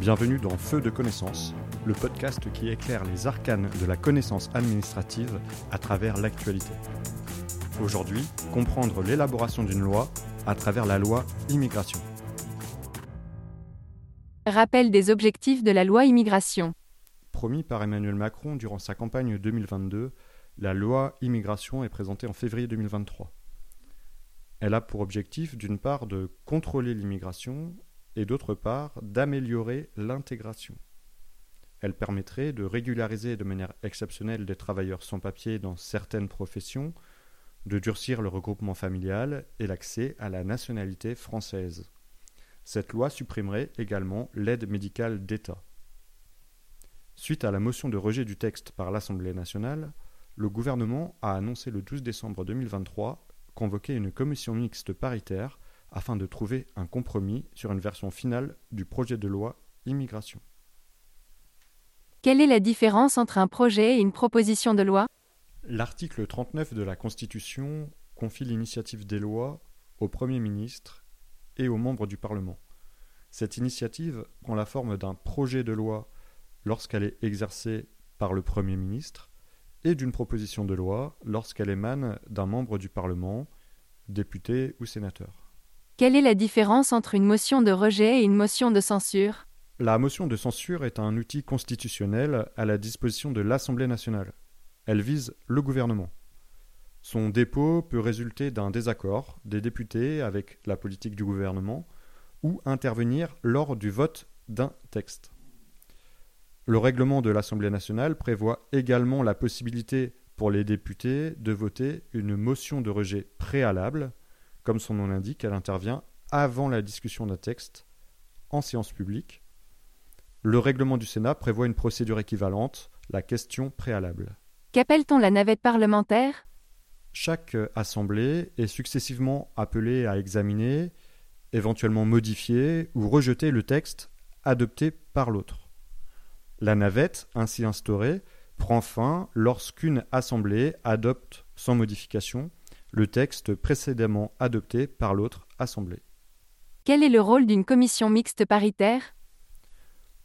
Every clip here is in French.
Bienvenue dans Feu de connaissance, le podcast qui éclaire les arcanes de la connaissance administrative à travers l'actualité. Aujourd'hui, comprendre l'élaboration d'une loi à travers la loi immigration. Rappel des objectifs de la loi immigration. Promis par Emmanuel Macron durant sa campagne 2022, la loi immigration est présentée en février 2023. Elle a pour objectif d'une part de contrôler l'immigration et d'autre part d'améliorer l'intégration. Elle permettrait de régulariser de manière exceptionnelle des travailleurs sans papier dans certaines professions, de durcir le regroupement familial et l'accès à la nationalité française. Cette loi supprimerait également l'aide médicale d'État. Suite à la motion de rejet du texte par l'Assemblée nationale, le gouvernement a annoncé le 12 décembre 2023 convoquer une commission mixte paritaire afin de trouver un compromis sur une version finale du projet de loi immigration. Quelle est la différence entre un projet et une proposition de loi? L'article 39 de la Constitution confie l'initiative des lois au Premier ministre et aux membres du Parlement. Cette initiative prend la forme d'un projet de loi lorsqu'elle est exercée par le Premier ministre et d'une proposition de loi lorsqu'elle émane d'un membre du Parlement, député ou sénateur. Quelle est la différence entre une motion de rejet et une motion de censure? La motion de censure est un outil constitutionnel à la disposition de l'Assemblée nationale. Elle vise le gouvernement. Son dépôt peut résulter d'un désaccord des députés avec la politique du gouvernement ou intervenir lors du vote d'un texte. Le règlement de l'Assemblée nationale prévoit également la possibilité pour les députés de voter une motion de rejet préalable comme son nom l'indique, elle intervient avant la discussion d'un texte en séance publique. Le règlement du Sénat prévoit une procédure équivalente, la question préalable. Qu'appelle-t-on la navette parlementaire? Chaque assemblée est successivement appelée à examiner, éventuellement modifier ou rejeter le texte adopté par l'autre. La navette, ainsi instaurée, prend fin lorsqu'une assemblée adopte sans modification le texte précédemment adopté par l'autre Assemblée. Quel est le rôle d'une commission mixte paritaire?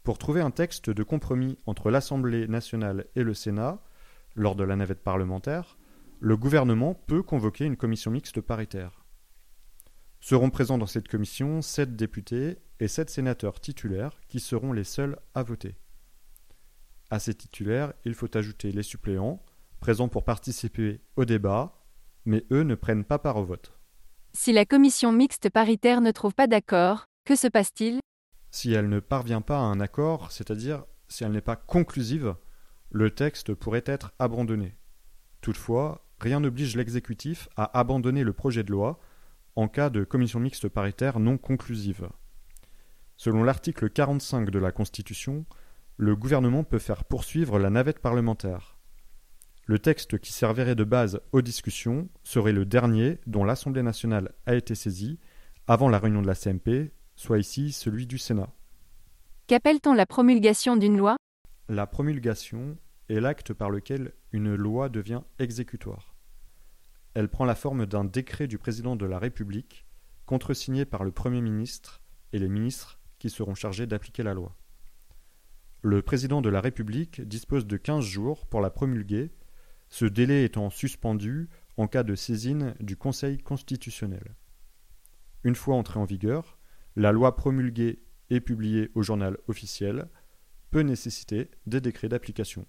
Pour trouver un texte de compromis entre l'Assemblée nationale et le Sénat, lors de la navette parlementaire, le gouvernement peut convoquer une commission mixte paritaire. Seront présents dans cette commission sept députés et sept sénateurs titulaires qui seront les seuls à voter. À ces titulaires, il faut ajouter les suppléants, présents pour participer au débat, mais eux ne prennent pas part au vote. Si la commission mixte paritaire ne trouve pas d'accord, que se passe-t-il? Si elle ne parvient pas à un accord, c'est-à-dire si elle n'est pas conclusive, le texte pourrait être abandonné. Toutefois, rien n'oblige l'exécutif à abandonner le projet de loi en cas de commission mixte paritaire non conclusive. Selon l'article 45 de la Constitution, le gouvernement peut faire poursuivre la navette parlementaire. Le texte qui servirait de base aux discussions serait le dernier dont l'Assemblée nationale a été saisie avant la réunion de la CMP, soit ici celui du Sénat. Qu'appelle-t-on la promulgation d'une loi? La promulgation est l'acte par lequel une loi devient exécutoire. Elle prend la forme d'un décret du président de la République, contresigné par le Premier ministre et les ministres qui seront chargés d'appliquer la loi. Le président de la République dispose de quinze jours pour la promulguer ce délai étant suspendu en cas de saisine du Conseil constitutionnel. Une fois entrée en vigueur, la loi promulguée et publiée au journal officiel peut nécessiter des décrets d'application.